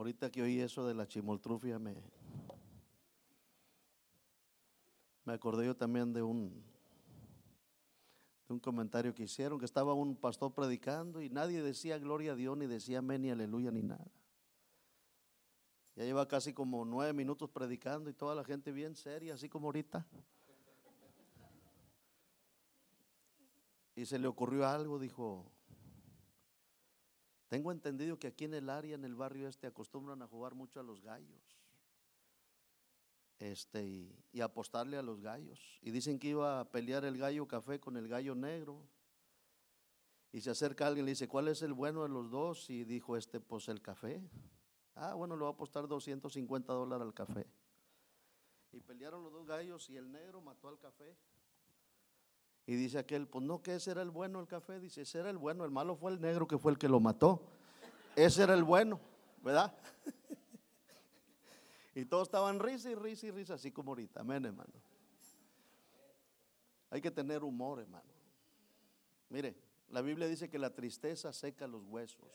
Ahorita que oí eso de la chimoltrufia me, me acordé yo también de un, de un comentario que hicieron, que estaba un pastor predicando y nadie decía gloria a Dios, ni decía amén, ni aleluya, ni nada. Ya lleva casi como nueve minutos predicando y toda la gente bien seria, así como ahorita. Y se le ocurrió algo, dijo, tengo entendido que aquí en el área, en el barrio este, acostumbran a jugar mucho a los gallos. Este, y, apostarle a los gallos. Y dicen que iba a pelear el gallo café con el gallo negro. Y se acerca alguien y le dice, ¿cuál es el bueno de los dos? Y dijo este, pues el café. Ah, bueno, le va a apostar 250 dólares al café. Y pelearon los dos gallos y el negro mató al café. Y dice aquel, pues no, que ese era el bueno el café. Dice, ese era el bueno, el malo fue el negro que fue el que lo mató. Ese era el bueno, ¿verdad? y todos estaban risa y risa y risa, así como ahorita. Amén, hermano. Hay que tener humor, hermano. Mire, la Biblia dice que la tristeza seca los huesos.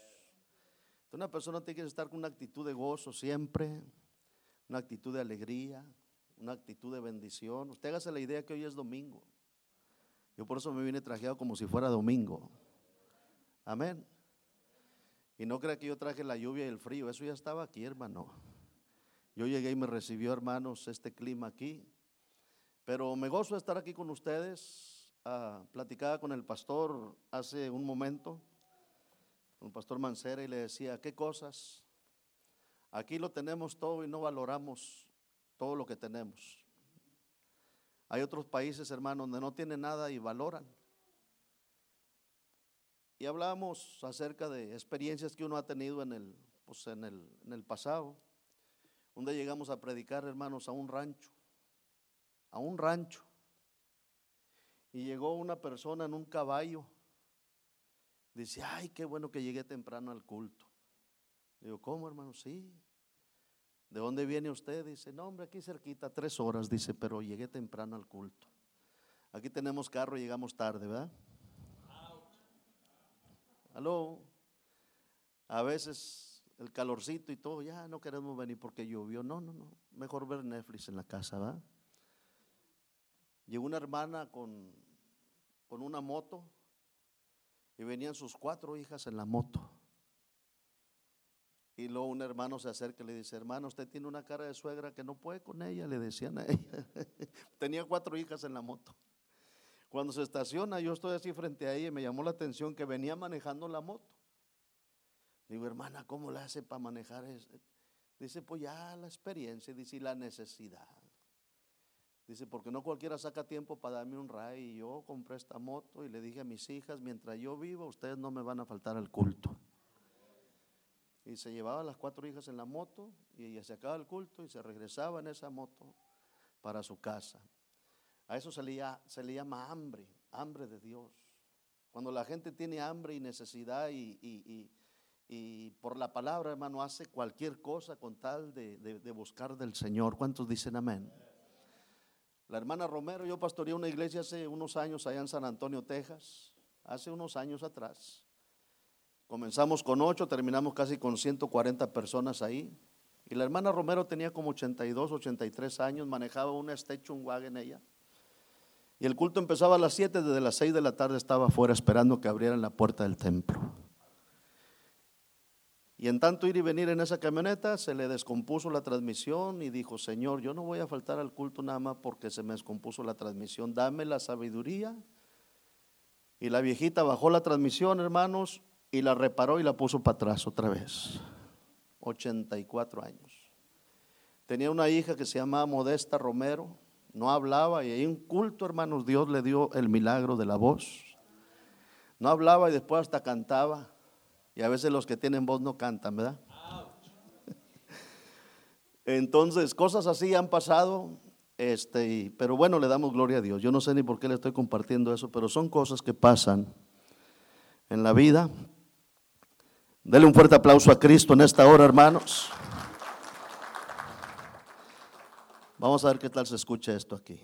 Una persona tiene que estar con una actitud de gozo siempre, una actitud de alegría, una actitud de bendición. Usted hágase la idea que hoy es domingo. Yo por eso me vine trajeado como si fuera domingo. Amén. Y no crea que yo traje la lluvia y el frío, eso ya estaba aquí, hermano. Yo llegué y me recibió, hermanos, este clima aquí. Pero me gozo de estar aquí con ustedes. Ah, platicaba con el pastor hace un momento, con el pastor Mancera, y le decía, ¿qué cosas? Aquí lo tenemos todo y no valoramos todo lo que tenemos. Hay otros países, hermanos, donde no tienen nada y valoran. Y hablamos acerca de experiencias que uno ha tenido en el, pues en el, en el pasado. donde llegamos a predicar, hermanos, a un rancho. A un rancho. Y llegó una persona en un caballo. Dice, ay, qué bueno que llegué temprano al culto. Digo, ¿cómo, hermano? Sí. ¿De dónde viene usted? Dice, no, hombre, aquí cerquita, tres horas, dice, pero llegué temprano al culto. Aquí tenemos carro y llegamos tarde, ¿verdad? Aló. A veces el calorcito y todo, ya no queremos venir porque llovió. No, no, no. Mejor ver Netflix en la casa, ¿verdad? Llegó una hermana con, con una moto y venían sus cuatro hijas en la moto. Y luego un hermano se acerca y le dice, hermano, usted tiene una cara de suegra que no puede con ella, le decían a ella. Tenía cuatro hijas en la moto. Cuando se estaciona, yo estoy así frente a ella y me llamó la atención que venía manejando la moto. Digo, hermana, ¿cómo le hace para manejar eso? Dice, pues ya la experiencia, dice, y la necesidad. Dice, porque no cualquiera saca tiempo para darme un ray. Y yo compré esta moto y le dije a mis hijas, mientras yo viva, ustedes no me van a faltar al culto. Y se llevaba a las cuatro hijas en la moto y ella se acaba el culto y se regresaba en esa moto para su casa. A eso se le, se le llama hambre, hambre de Dios. Cuando la gente tiene hambre y necesidad y, por la palabra, hermano, hace cualquier cosa con tal de, de, buscar del Señor. ¿Cuántos dicen amén? La hermana Romero, yo pastoreé una iglesia hace unos años allá en San Antonio, Texas, hace unos años atrás. Comenzamos con ocho, terminamos casi con 140 personas ahí. Y la hermana Romero tenía como 82, 83 años, manejaba una station wagon ella. Y el culto empezaba a las 7, desde las 6 de la tarde estaba afuera esperando que abrieran la puerta del templo. Y en tanto ir y venir en esa camioneta, se le descompuso la transmisión y dijo, Señor, yo no voy a faltar al culto nada más porque se me descompuso la transmisión, dame la sabiduría. Y la viejita bajó la transmisión, hermanos, y la reparó y la puso para atrás otra vez. 84 años. Tenía una hija que se llamaba Modesta Romero, no hablaba y ahí un culto, hermanos, Dios le dio el milagro de la voz. No hablaba y después hasta cantaba. Y a veces los que tienen voz no cantan, ¿verdad? Entonces, cosas así han pasado, este, pero bueno, le damos gloria a Dios. Yo no sé ni por qué le estoy compartiendo eso, pero son cosas que pasan en la vida. Dele un fuerte aplauso a Cristo en esta hora, hermanos. Vamos a ver qué tal se escucha esto aquí.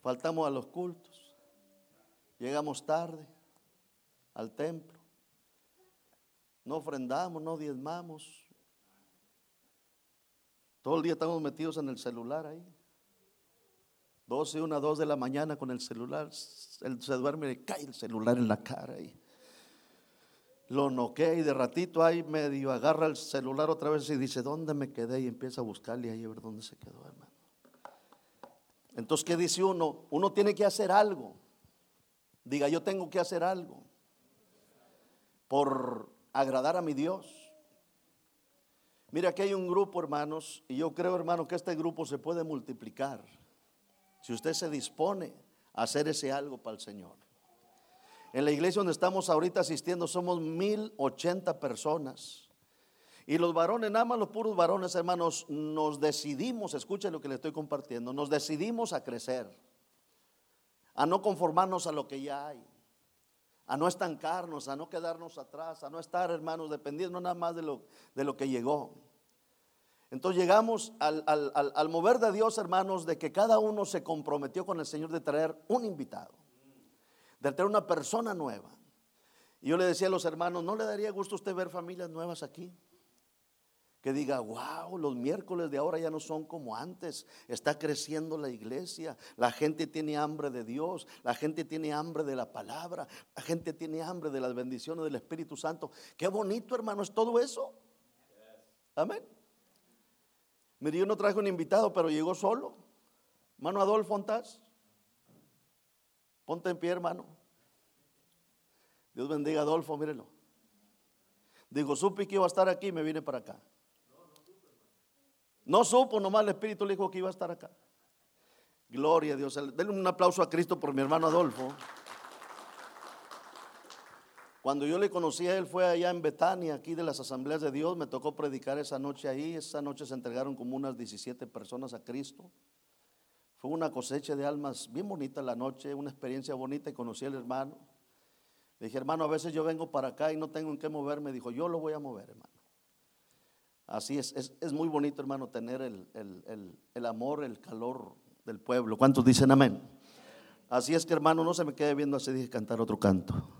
Faltamos a los cultos. Llegamos tarde al templo. no ofrendamos, no diezmamos. Todo el día estamos metidos en el celular ahí. 12, una, 2 de la mañana con el celular. Él se duerme y le cae el celular en la cara ahí. Lo noquea y de ratito ahí medio agarra el celular otra vez y dice, ¿dónde me quedé? Y empieza a buscarle ahí a ver dónde se quedó, hermano. Entonces, ¿qué dice uno? Uno tiene que hacer algo. Diga, yo tengo que hacer algo por agradar a mi Dios. Mira, aquí hay un grupo, hermanos, y yo creo, hermano, que este grupo se puede multiplicar si usted se dispone a hacer ese algo para el Señor. En la iglesia donde estamos ahorita asistiendo somos mil ochenta personas. Y los varones, nada más los puros varones, hermanos, nos decidimos, escuchen lo que le estoy compartiendo, nos decidimos a crecer, a no conformarnos a lo que ya hay a no estancarnos, a no quedarnos atrás, a no estar, hermanos, dependiendo nada más de lo, de lo que llegó. Entonces llegamos al, al, mover de Dios, hermanos, de que cada uno se comprometió con el Señor de traer un invitado, de traer una persona nueva. Y yo le decía a los hermanos, ¿no le daría gusto a usted ver familias nuevas aquí? que diga, wow, los miércoles de ahora ya no son como antes, está creciendo la iglesia, la gente tiene hambre de Dios, la gente tiene hambre de la palabra, la gente tiene hambre de las bendiciones del Espíritu Santo. Qué bonito, hermano, es todo eso. Amén. Mire, yo no traje un invitado, pero llegó solo. Hermano Adolfo Fontás. Ponte en pie, hermano. Dios bendiga a Adolfo, mírenlo. Digo, supe que iba a estar aquí y me vine para acá. No supo, nomás el Espíritu le dijo que iba a estar acá. Gloria a Dios. Denle un aplauso a Cristo por mi hermano Adolfo. Cuando yo le conocí a él fue allá en Betania, aquí de las asambleas de Dios. Me tocó predicar esa noche ahí. Esa noche se entregaron como unas 17 personas a Cristo. Fue una cosecha de almas bien bonita la noche, una experiencia bonita y conocí al hermano. Le dije, hermano, a veces yo vengo para acá y no tengo en qué moverme. Dijo, yo lo voy a mover, hermano. Así es, es, muy bonito, hermano, tener el, amor, el calor del pueblo. ¿Cuántos dicen amén? Así es que, hermano, no se me quede viendo así, dije cantar otro canto.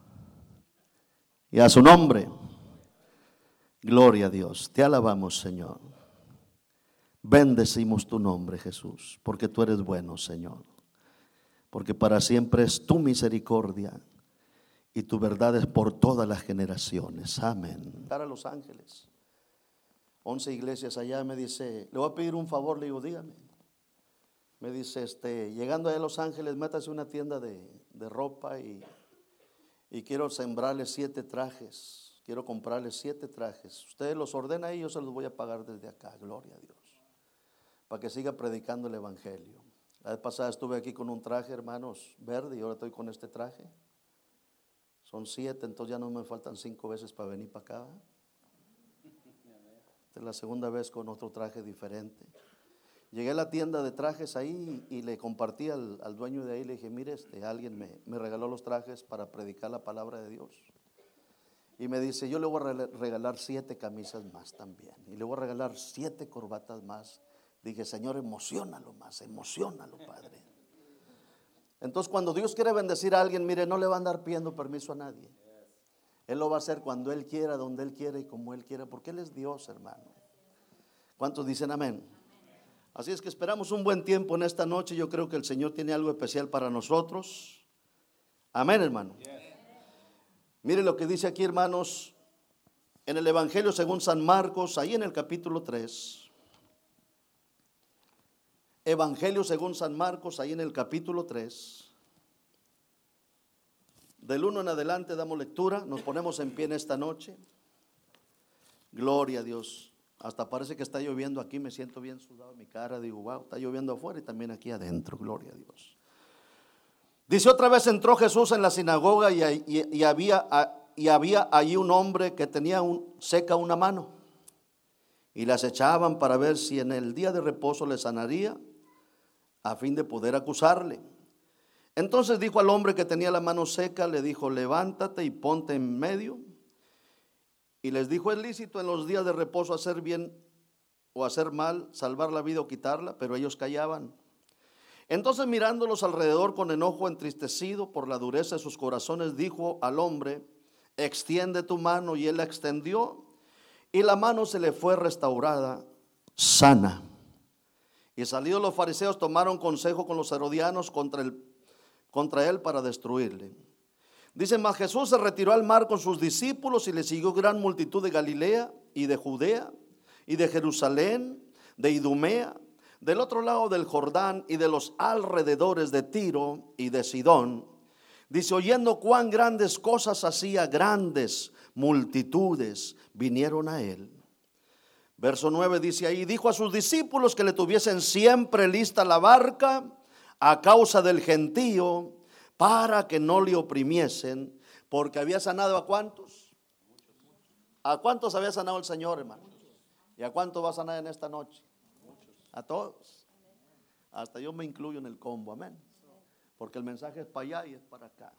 Y a su nombre, gloria a Dios. Te alabamos, Señor. Bendecimos tu nombre, Jesús, porque tú eres bueno, Señor. Porque para siempre es tu misericordia y tu verdad es por todas las generaciones. Amén. Para los ángeles. 11 iglesias allá, me dice, le voy a pedir un favor, le digo, dígame. Me dice, este, llegando a Los Ángeles, métase una tienda de, ropa y, y, quiero sembrarle siete trajes. Quiero comprarle siete trajes. Ustedes los ordena y yo se los voy a pagar desde acá, gloria a Dios. Para que siga predicando el Evangelio. La vez pasada estuve aquí con un traje, hermanos, verde y ahora estoy con este traje. Son siete, entonces ya no me faltan cinco veces para venir para acá la segunda vez con otro traje diferente. Llegué a la tienda de trajes ahí y, le compartí al, dueño de ahí, le dije, mire, este, alguien me, me, regaló los trajes para predicar la palabra de Dios. Y me dice, yo le voy a regalar siete camisas más también. Y le voy a regalar siete corbatas más. Dije, Señor, emocionalo más, emocionalo, Padre. Entonces, cuando Dios quiere bendecir a alguien, mire, no le va a andar pidiendo permiso a nadie. Él lo va a hacer cuando Él quiera, donde Él quiera y como Él quiera, porque Él es Dios, hermano. ¿Cuántos dicen amén? Así es que esperamos un buen tiempo en esta noche. Yo creo que el Señor tiene algo especial para nosotros. Amén, hermano. Mire lo que dice aquí, hermanos, en el Evangelio según San Marcos, ahí en el capítulo 3. Evangelio según San Marcos, ahí en el capítulo 3. Del 1 en adelante damos lectura, nos ponemos en pie en esta noche. Gloria a Dios. Hasta parece que está lloviendo aquí, me siento bien sudado en mi cara, digo, wow, está lloviendo afuera y también aquí adentro, gloria a Dios. Dice otra vez entró Jesús en la sinagoga y, había, allí un hombre que tenía seca una mano y las echaban para ver si en el día de reposo le sanaría a fin de poder acusarle. Entonces dijo al hombre que tenía la mano seca, le dijo, levántate y ponte en medio. Y les dijo, es lícito en los días de reposo hacer bien o hacer mal, salvar la vida o quitarla, pero ellos callaban. Entonces mirándolos alrededor con enojo entristecido por la dureza de sus corazones, dijo al hombre, extiende tu mano y él la extendió y la mano se le fue restaurada sana. Y salidos los fariseos tomaron consejo con los herodianos contra, el, contra él para destruirle. Dice, más Jesús se retiró al mar con sus discípulos y le siguió gran multitud de Galilea y de Judea y de Jerusalén, de Idumea, del otro lado del Jordán y de los alrededores de Tiro y de Sidón. Dice, oyendo cuán grandes cosas hacía, grandes multitudes vinieron a él. Verso 9 dice ahí, dijo a sus discípulos que le tuviesen siempre lista la barca a causa del gentío, para que no le oprimiesen, porque había sanado a cuántos. ¿A cuántos había sanado el Señor, hermano? ¿Y a cuántos va a sanar en esta noche? A todos. Hasta yo me incluyo en el combo, amén. Porque el mensaje es para allá y es para acá.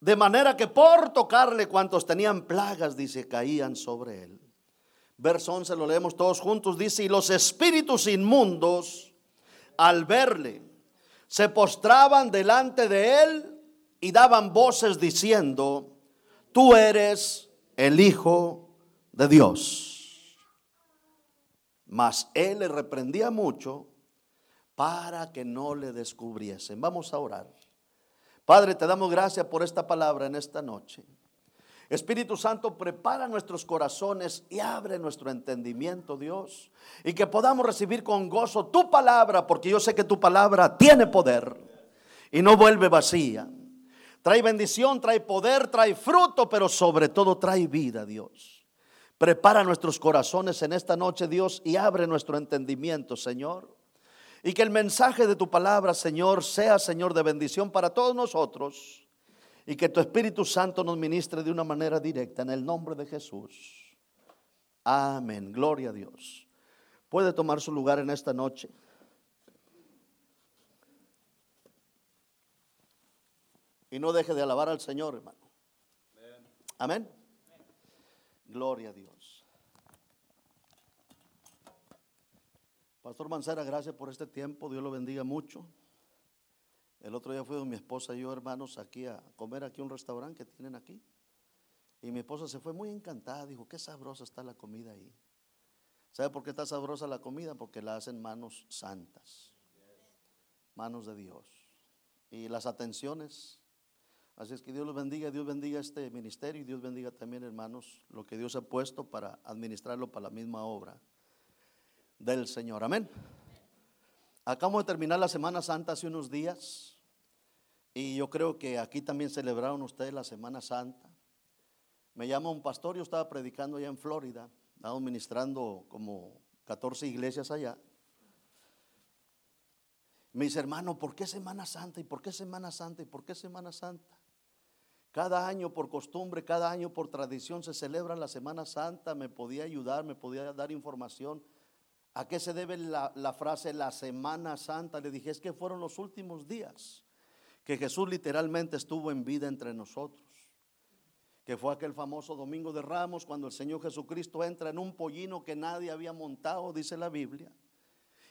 De manera que por tocarle cuantos tenían plagas, dice, caían sobre él. Verso 11 lo leemos todos juntos, dice, y los espíritus inmundos al verle se postraban delante de él y daban voces diciendo, tú eres el Hijo de Dios. Mas él le reprendía mucho para que no le descubriesen. Vamos a orar. Padre, te damos gracias por esta palabra en esta noche. Espíritu Santo, prepara nuestros corazones y abre nuestro entendimiento, Dios. Y que podamos recibir con gozo tu palabra, porque yo sé que tu palabra tiene poder y no vuelve vacía. Trae bendición, trae poder, trae fruto, pero sobre todo trae vida, Dios. Prepara nuestros corazones en esta noche, Dios, y abre nuestro entendimiento, Señor. Y que el mensaje de tu palabra, Señor, sea, Señor, de bendición para todos nosotros. Y que tu Espíritu Santo nos ministre de una manera directa en el nombre de Jesús. Amén. Gloria a Dios. Puede tomar su lugar en esta noche. Y no deje de alabar al Señor, hermano. Amén. Gloria a Dios. Pastor Mancera, gracias por este tiempo. Dios lo bendiga mucho. El otro día fui con mi esposa y yo, hermanos, aquí a comer aquí un restaurante que tienen aquí. Y mi esposa se fue muy encantada. Dijo, qué sabrosa está la comida ahí. ¿Sabe por qué está sabrosa la comida? Porque la hacen manos santas. Manos de Dios. Y las atenciones. Así es que Dios los bendiga, Dios bendiga este ministerio y Dios bendiga también, hermanos, lo que Dios ha puesto para administrarlo para la misma obra del Señor. Amén. Acabamos de terminar la Semana Santa hace unos días y yo creo que aquí también celebraron ustedes la Semana Santa. Me llama un pastor, yo estaba predicando allá en Florida, estaba ministrando como 14 iglesias allá. Me dice, hermano, ¿por qué Semana Santa? ¿Y por qué Semana Santa? ¿Y por qué Semana Santa? Cada año por costumbre, cada año por tradición se celebra la Semana Santa. Me podía ayudar, me podía dar información. ¿A qué se debe la, frase la Semana Santa? Le dije, es que fueron los últimos días que Jesús literalmente estuvo en vida entre nosotros. Que fue aquel famoso domingo de Ramos cuando el Señor Jesucristo entra en un pollino que nadie había montado, dice la Biblia.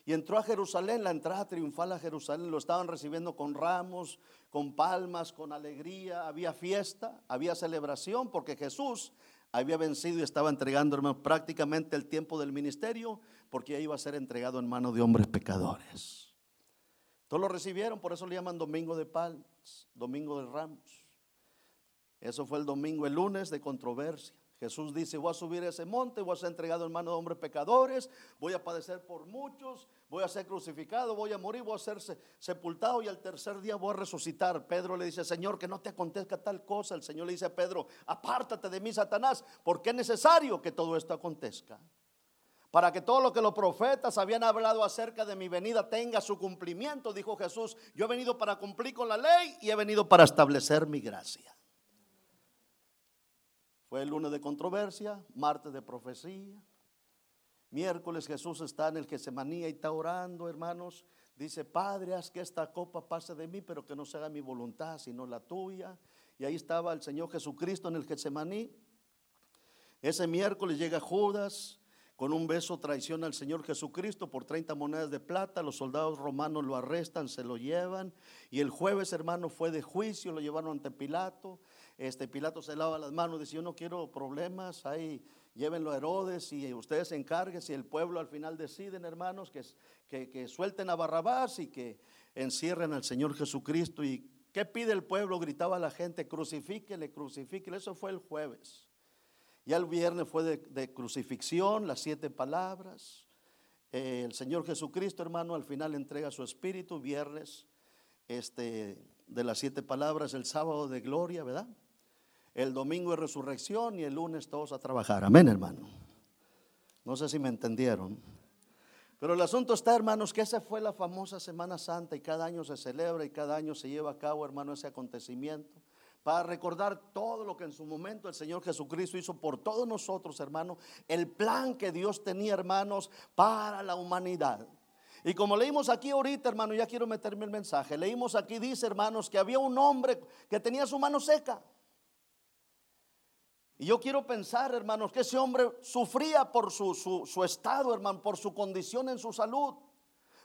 Y entró a Jerusalén, la entrada triunfal a Jerusalén, lo estaban recibiendo con ramos, con palmas, con alegría, había fiesta, había celebración, porque Jesús había vencido y estaba entregando, prácticamente el tiempo del ministerio, porque ya iba a ser entregado en manos de hombres pecadores. Todos lo recibieron, por eso le llaman Domingo de Palmas, Domingo de Ramos. Eso fue el domingo, el lunes de controversia. Jesús dice, voy a subir ese monte, voy a ser entregado en manos de hombres pecadores, voy a padecer por muchos, voy a ser crucificado, voy a morir, voy a ser sepultado y al tercer día voy a resucitar. Pedro le dice, Señor, que no te acontezca tal cosa. El Señor le dice a Pedro, apártate de mí, Satanás, porque es necesario que todo esto acontezca. Para que todo lo que los profetas habían hablado acerca de mi venida tenga su cumplimiento, dijo Jesús, yo he venido para cumplir con la ley y he venido para establecer mi gracia. Fue el lunes de controversia, martes de profecía. Miércoles Jesús está en el que se manía y está orando, hermanos. Dice, Padre, haz que esta copa pase de mí, pero que no se haga mi voluntad, sino la tuya. Y ahí estaba el Señor Jesucristo en el Getsemaní. Ese miércoles llega Judas, con un beso traiciona al Señor Jesucristo por 30 monedas de plata. Los soldados romanos lo arrestan, se lo llevan. Y el jueves, hermano, fue de juicio, lo llevaron ante Pilato. Este Pilato se lava las manos, dice, yo no quiero problemas, ahí llévenlo a Herodes y ustedes encarguen, si el pueblo al final deciden, hermanos, que, que, que suelten a Barrabás y que encierren al Señor Jesucristo. ¿Y qué pide el pueblo? Gritaba la gente, crucifíquele, crucifíquele. Eso fue el jueves. Ya el viernes fue de, crucifixión, las siete palabras. Eh, el Señor Jesucristo, hermano, al final entrega su espíritu. Viernes, este, de las siete palabras, el sábado de gloria, ¿verdad? El domingo de resurrección y el lunes todos a trabajar. Amén, hermano. No sé si me entendieron. Pero el asunto está, hermanos, que esa fue la famosa Semana Santa y cada año se celebra y cada año se lleva a cabo, hermano, ese acontecimiento para recordar todo lo que en su momento el Señor Jesucristo hizo por todos nosotros, hermanos, el plan que Dios tenía, hermanos, para la humanidad. Y como leímos aquí ahorita, hermano, ya quiero meterme el mensaje. Leímos aquí, dice, hermanos, que había un hombre que tenía su mano seca. Y yo quiero pensar, hermanos, que ese hombre sufría por su, su, su estado, hermano, por su condición en su salud.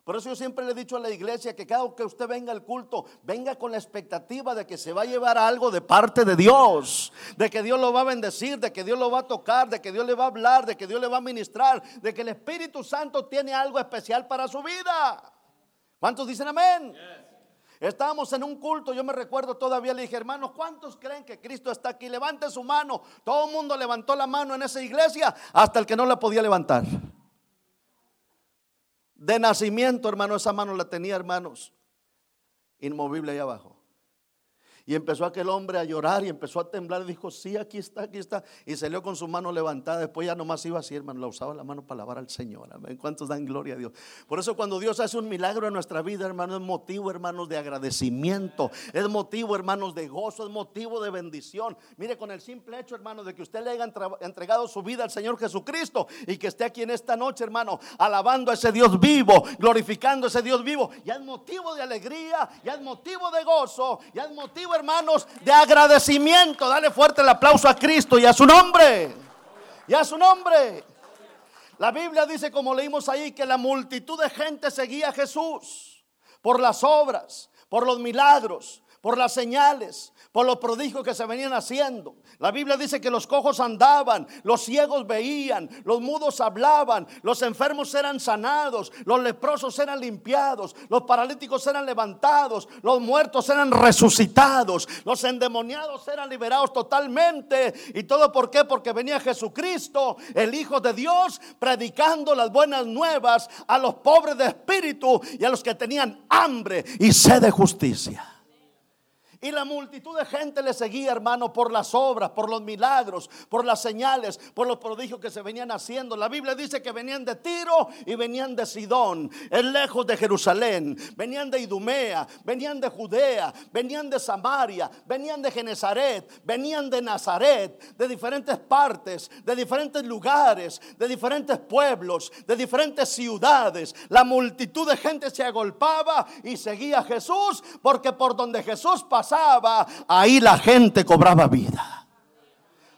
Por eso yo siempre le he dicho a la iglesia que cada que usted venga al culto, venga con la expectativa de que se va a llevar algo de parte de Dios, de que Dios lo va a bendecir, de que Dios lo va a tocar, de que Dios le va a hablar, de que Dios le va a ministrar, de que el Espíritu Santo tiene algo especial para su vida. ¿Cuántos dicen amén? Estábamos en un culto, yo me recuerdo todavía, le dije, hermanos, ¿cuántos creen que Cristo está aquí? Levante su mano. Todo el mundo levantó la mano en esa iglesia, hasta el que no la podía levantar. De nacimiento, hermano, esa mano la tenía, hermanos, inmovible ahí abajo. Y empezó aquel hombre a llorar y empezó a temblar. Y dijo, sí, aquí está, aquí está. Y salió con su mano levantada. Después ya nomás iba así, hermano. La usaba la mano para alabar al Señor. Amén. ¿Cuántos dan gloria a Dios? Por eso cuando Dios hace un milagro en nuestra vida, hermano, es motivo, hermanos, de agradecimiento. Es motivo, hermanos, de gozo. Es motivo de bendición. Mire, con el simple hecho, hermano, de que usted le haya entregado su vida al Señor Jesucristo y que esté aquí en esta noche, hermano, alabando a ese Dios vivo, glorificando a ese Dios vivo. Ya es motivo de alegría, ya es motivo de gozo, ya es motivo, hermanos, de agradecimiento. Dale fuerte el aplauso a Cristo y a su nombre. Y a su nombre. La Biblia dice, como leímos ahí, que la multitud de gente seguía a Jesús por las obras, por los milagros, por las señales, por los prodigios que se venían haciendo. La Biblia dice que los cojos andaban, los ciegos veían, los mudos hablaban, los enfermos eran sanados, los leprosos eran limpiados, los paralíticos eran levantados, los muertos eran resucitados, los endemoniados eran liberados totalmente. ¿Y todo por qué? Porque venía Jesucristo, el Hijo de Dios, predicando las buenas nuevas a los pobres de espíritu y a los que tenían hambre y sed de justicia. Y la multitud de gente le seguía, hermano, por las obras, por los milagros, por las señales, por los prodigios que se venían haciendo. La Biblia dice que venían de Tiro y venían de Sidón, es lejos de Jerusalén. Venían de Idumea, venían de Judea, venían de Samaria, venían de Genezaret, venían de Nazaret, de diferentes partes, de diferentes lugares, de diferentes pueblos, de diferentes ciudades. La multitud de gente se agolpaba y seguía a Jesús porque por donde Jesús pasaba, ahí la gente cobraba vida.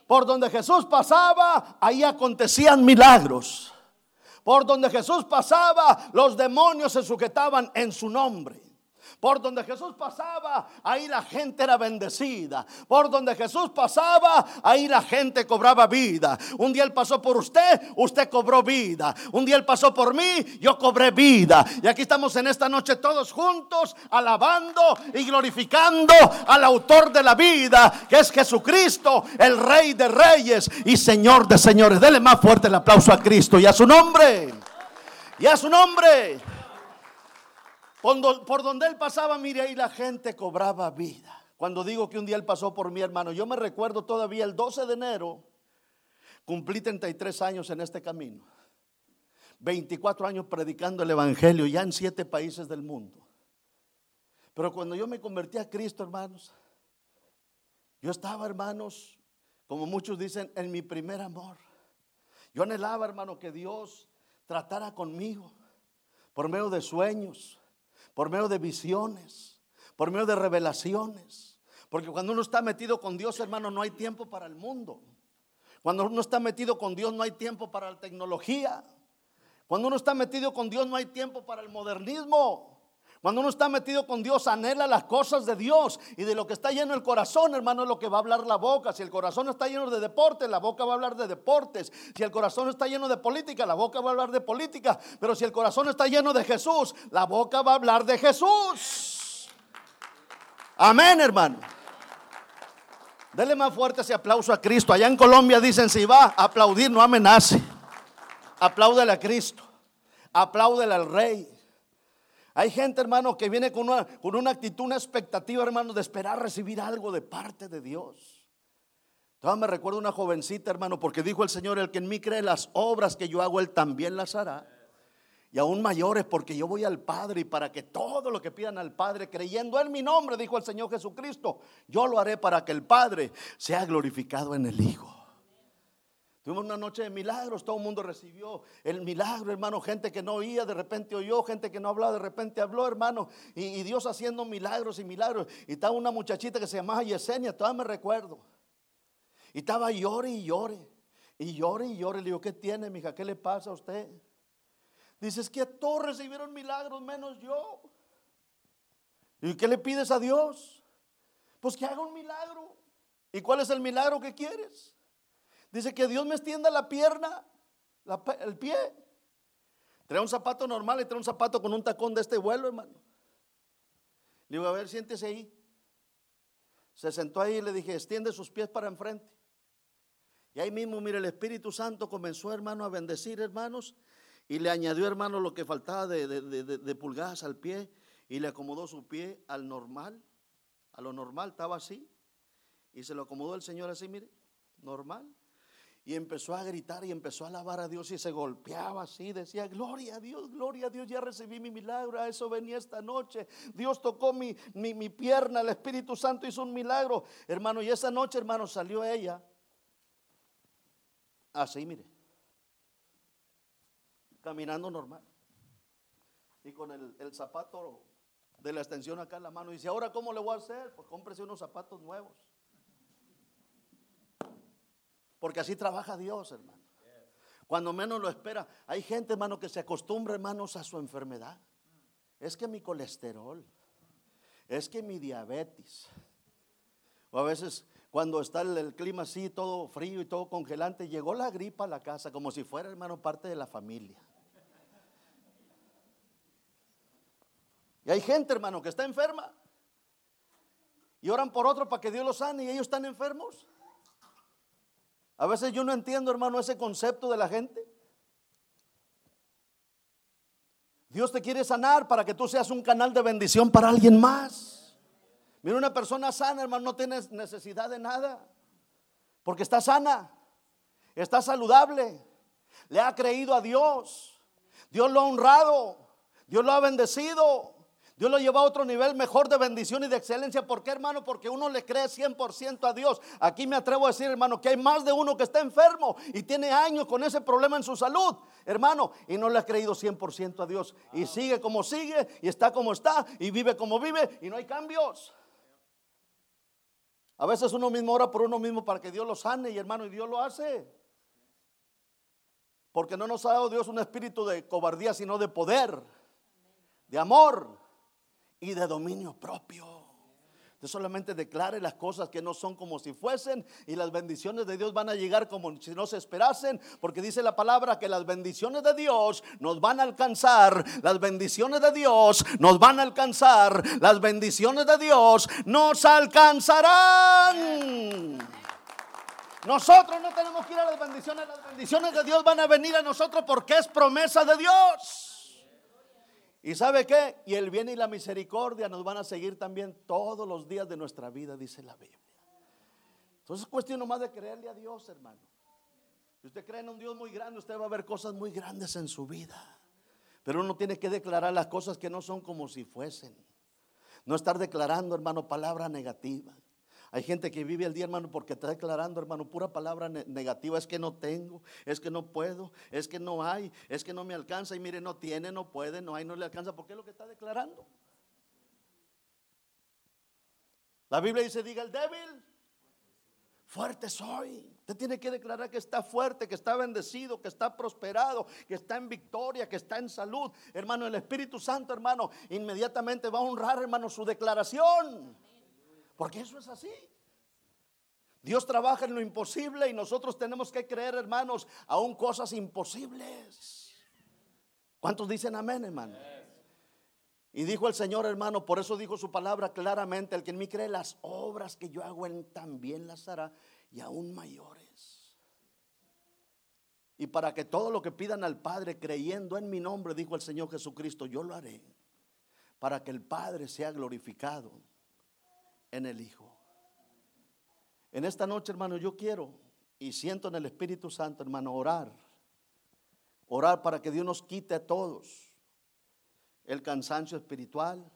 Por donde Jesús pasaba, ahí acontecían milagros. Por donde Jesús pasaba, los demonios se sujetaban en su nombre. Por donde Jesús pasaba, ahí la gente era bendecida. Por donde Jesús pasaba, ahí la gente cobraba vida. Un día Él pasó por usted, usted cobró vida. Un día Él pasó por mí, yo cobré vida. Y aquí estamos en esta noche todos juntos, alabando y glorificando al autor de la vida, que es Jesucristo, el Rey de Reyes y Señor de Señores. Dele más fuerte el aplauso a Cristo y a su nombre. Y a su nombre. Por donde él pasaba, mire ahí la gente cobraba vida. Cuando digo que un día él pasó por mi hermano, yo me recuerdo todavía el 12 de enero, cumplí 33 años en este camino. 24 años predicando el Evangelio ya en siete países del mundo. Pero cuando yo me convertí a Cristo, hermanos, yo estaba, hermanos, como muchos dicen, en mi primer amor. Yo anhelaba, hermano, que Dios tratara conmigo por medio de sueños, por medio de visiones, por medio de revelaciones. Porque cuando uno está metido con Dios, hermano, no hay tiempo para el mundo. Cuando uno está metido con Dios, no hay tiempo para la tecnología. Cuando uno está metido con Dios, no hay tiempo para el modernismo. Cuando uno está metido con Dios, anhela las cosas de Dios y de lo que está lleno el corazón, hermano, es lo que va a hablar la boca. Si el corazón está lleno de deportes, la boca va a hablar de deportes. Si el corazón está lleno de política, la boca va a hablar de política. Pero si el corazón está lleno de Jesús, la boca va a hablar de Jesús. Amén, hermano. Dele más fuerte ese aplauso a Cristo. Allá en Colombia dicen, si va a aplaudir, no amenace. Apláudele a Cristo. Apláudele al Rey. Hay gente, hermano, que viene con una, con una actitud, una expectativa, hermano, de esperar recibir algo de parte de Dios. Todavía me recuerdo una jovencita, hermano, porque dijo el Señor, el que en mí cree las obras que yo hago, Él también las hará. Y aún mayores, porque yo voy al Padre y para que todo lo que pidan al Padre, creyendo en mi nombre, dijo el Señor Jesucristo, yo lo haré para que el Padre sea glorificado en el Hijo. Tuvimos una noche de milagros, todo el mundo recibió el milagro, hermano. Gente que no oía, de repente oyó, gente que no hablaba, de repente habló, hermano. Y, Dios haciendo milagros y milagros. Y estaba una muchachita que se llamaba Yesenia, todavía me recuerdo. Y estaba llore y llore. Y llore y llore. Le digo, ¿qué tiene, mija? ¿Qué le pasa a usted? Dice, es que todos recibieron milagros menos yo. ¿Y qué le pides a Dios? Pues que haga un milagro. ¿Y cuál es el milagro que quieres? Dice que Dios me extienda la pierna, el pie. Trae un zapato normal y trae un zapato con un tacón de este vuelo, hermano. Le digo, a ver, siéntese ahí. Se sentó ahí y le dije, extiende sus pies para enfrente. Y ahí mismo, mire, el Espíritu Santo comenzó, hermano, a bendecir, hermanos, y le añadió, hermano, lo que faltaba de, de, pulgadas al pie, y le acomodó su pie al normal, a lo normal, estaba así, y se lo acomodó el Señor así, mire, normal. Y empezó a gritar y empezó a alabar a Dios y se golpeaba así, decía, gloria a Dios, gloria a Dios, ya recibí mi milagro, a eso venía esta noche. Dios tocó mi, mi, pierna, el Espíritu Santo hizo un milagro. Hermano, y esa noche, hermano, salió ella así, mire, caminando normal. Y con el, el zapato de la extensión acá en la mano. Y dice, ahora, ¿cómo le voy a hacer? Pues cómprese unos zapatos nuevos. Porque así trabaja Dios, hermano. Cuando menos lo espera. Hay gente, hermano, que se acostumbra, hermanos, a su enfermedad. Es que mi colesterol. Es que mi diabetes. O a veces cuando está el, clima así, todo frío y todo congelante, llegó la gripa a la casa como si fuera, hermano, parte de la familia. Y hay gente, hermano, que está enferma. Y oran por otro para que Dios los sane y ellos están enfermos. A veces yo no entiendo, hermano, ese concepto de la gente. Dios te quiere sanar para que tú seas un canal de bendición para alguien más. Mira, una persona sana, hermano, no tiene necesidad de nada. Porque está sana, está saludable, le ha creído a Dios. Dios lo ha honrado, Dios lo ha bendecido. Dios lo lleva a otro nivel mejor de bendición y de excelencia. ¿Por qué, hermano? Porque uno le cree 100% a Dios. Aquí me atrevo a decir, hermano, que hay más de uno que está enfermo y tiene años con ese problema en su salud, hermano, y no le ha creído 100% a Dios. Y sigue como sigue, y está como está, y vive como vive, y no hay cambios. A veces uno mismo ora por uno mismo para que Dios lo sane, y hermano, y Dios lo hace. Porque no nos ha dado Dios un espíritu de cobardía, sino de poder, de amor y de dominio propio. Usted solamente declare las cosas que no son como si fuesen y las bendiciones de Dios van a llegar como si no se esperasen, porque dice la palabra que las bendiciones de Dios nos van a alcanzar, las bendiciones de Dios nos van a alcanzar, las bendiciones de Dios nos alcanzarán. Nosotros no tenemos que ir a las bendiciones, las bendiciones de Dios van a venir a nosotros porque es promesa de Dios. ¿Y sabe qué? Y el bien y la misericordia nos van a seguir también todos los días de nuestra vida, dice la Biblia. Entonces es cuestión nomás de creerle a Dios, hermano. Si usted cree en un Dios muy grande, usted va a ver cosas muy grandes en su vida. Pero uno tiene que declarar las cosas que no son como si fuesen. No estar declarando, hermano, palabra negativa. Hay gente que vive el día, hermano, porque está declarando, hermano, pura palabra negativa. Es que no tengo, es que no puedo, es que no hay, es que no me alcanza. Y mire, no tiene, no puede, no hay, no le alcanza. ¿Por qué es lo que está declarando? La Biblia dice, diga el débil, Fuerte soy. Usted tiene que declarar que está fuerte, que está bendecido, que está prosperado, que está en victoria, que está en salud. Hermano, el Espíritu Santo, hermano, inmediatamente va a honrar, hermano, su declaración. Porque eso es así. Dios trabaja en lo imposible y nosotros tenemos que creer, hermanos, aún cosas imposibles. ¿Cuántos dicen amén, hermano? Y dijo el Señor, hermano, por eso dijo su palabra claramente, el que en mí cree las obras que yo hago, él también las hará y aún mayores. Y para que todo lo que pidan al Padre creyendo en mi nombre, dijo el Señor Jesucristo, yo lo haré, para que el Padre sea glorificado en el Hijo. En esta noche, hermano, yo quiero y siento en el Espíritu Santo, hermano, orar. Orar para que Dios nos quite a todos el cansancio espiritual,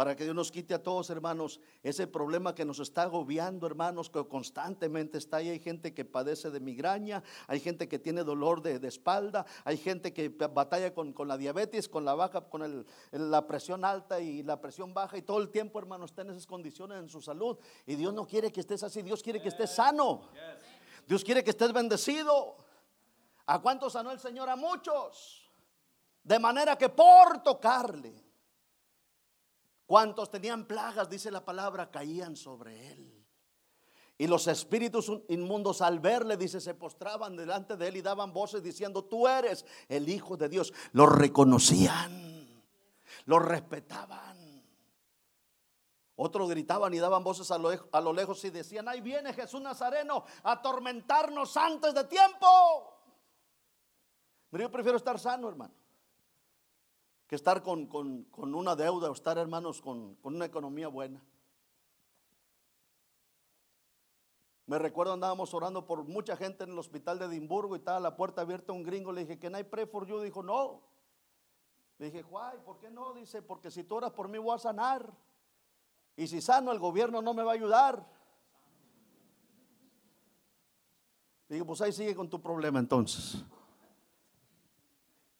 para que Dios nos quite a todos, hermanos, ese problema que nos está agobiando, hermanos, que constantemente está ahí. Hay gente que padece de migraña, hay gente que tiene dolor de, espalda, hay gente que batalla con, la diabetes, con la baja, con la presión alta y la presión baja, y todo el tiempo, hermanos, está en esas condiciones en su salud. Y Dios no quiere que estés así, Dios quiere que estés sano. Dios quiere que estés bendecido. ¿A cuántos sanó el Señor? A muchos. De manera que por tocarle, cuantos tenían plagas, dice la palabra, caían sobre él. Y los espíritus inmundos al verle, dice, se postraban delante de él y daban voces diciendo, tú eres el Hijo de Dios. Lo reconocían, lo respetaban. Otros gritaban y daban voces a lo, a lo lejos y decían, ahí viene Jesús Nazareno a atormentarnos antes de tiempo. Pero yo prefiero estar sano, hermano que estar con, una deuda o estar, hermanos, con, una economía buena. Me recuerdo andábamos orando por mucha gente en el hospital de Edimburgo y estaba la puerta abierta un gringo. Le dije, no hay pray for you? Dijo, no. Le dije, guay, ¿por qué no? Dice, porque si tú oras por mí voy a sanar. Y si sano, el gobierno no me va a ayudar. Dije, pues ahí sigue con tu problema entonces.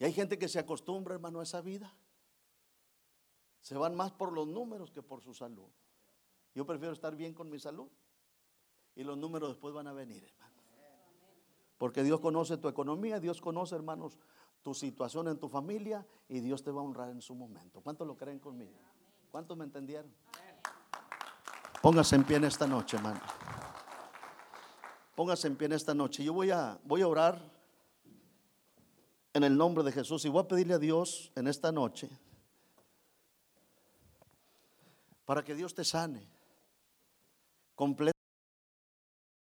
Y hay gente que se acostumbra, hermano, a esa vida. Se van más por los números que por su salud. Yo prefiero estar bien con mi salud. Y los números después van a venir, hermano. Porque Dios conoce tu economía, Dios conoce, hermanos, tu situación en tu familia y Dios te va a honrar en su momento. ¿Cuántos lo creen conmigo? ¿Cuántos me entendieron? Póngase en pie en esta noche, hermano. Póngase en pie en esta noche. Yo voy a, voy a orar en el nombre de Jesús. Y voy a pedirle a Dios en esta noche para que Dios te sane completamente.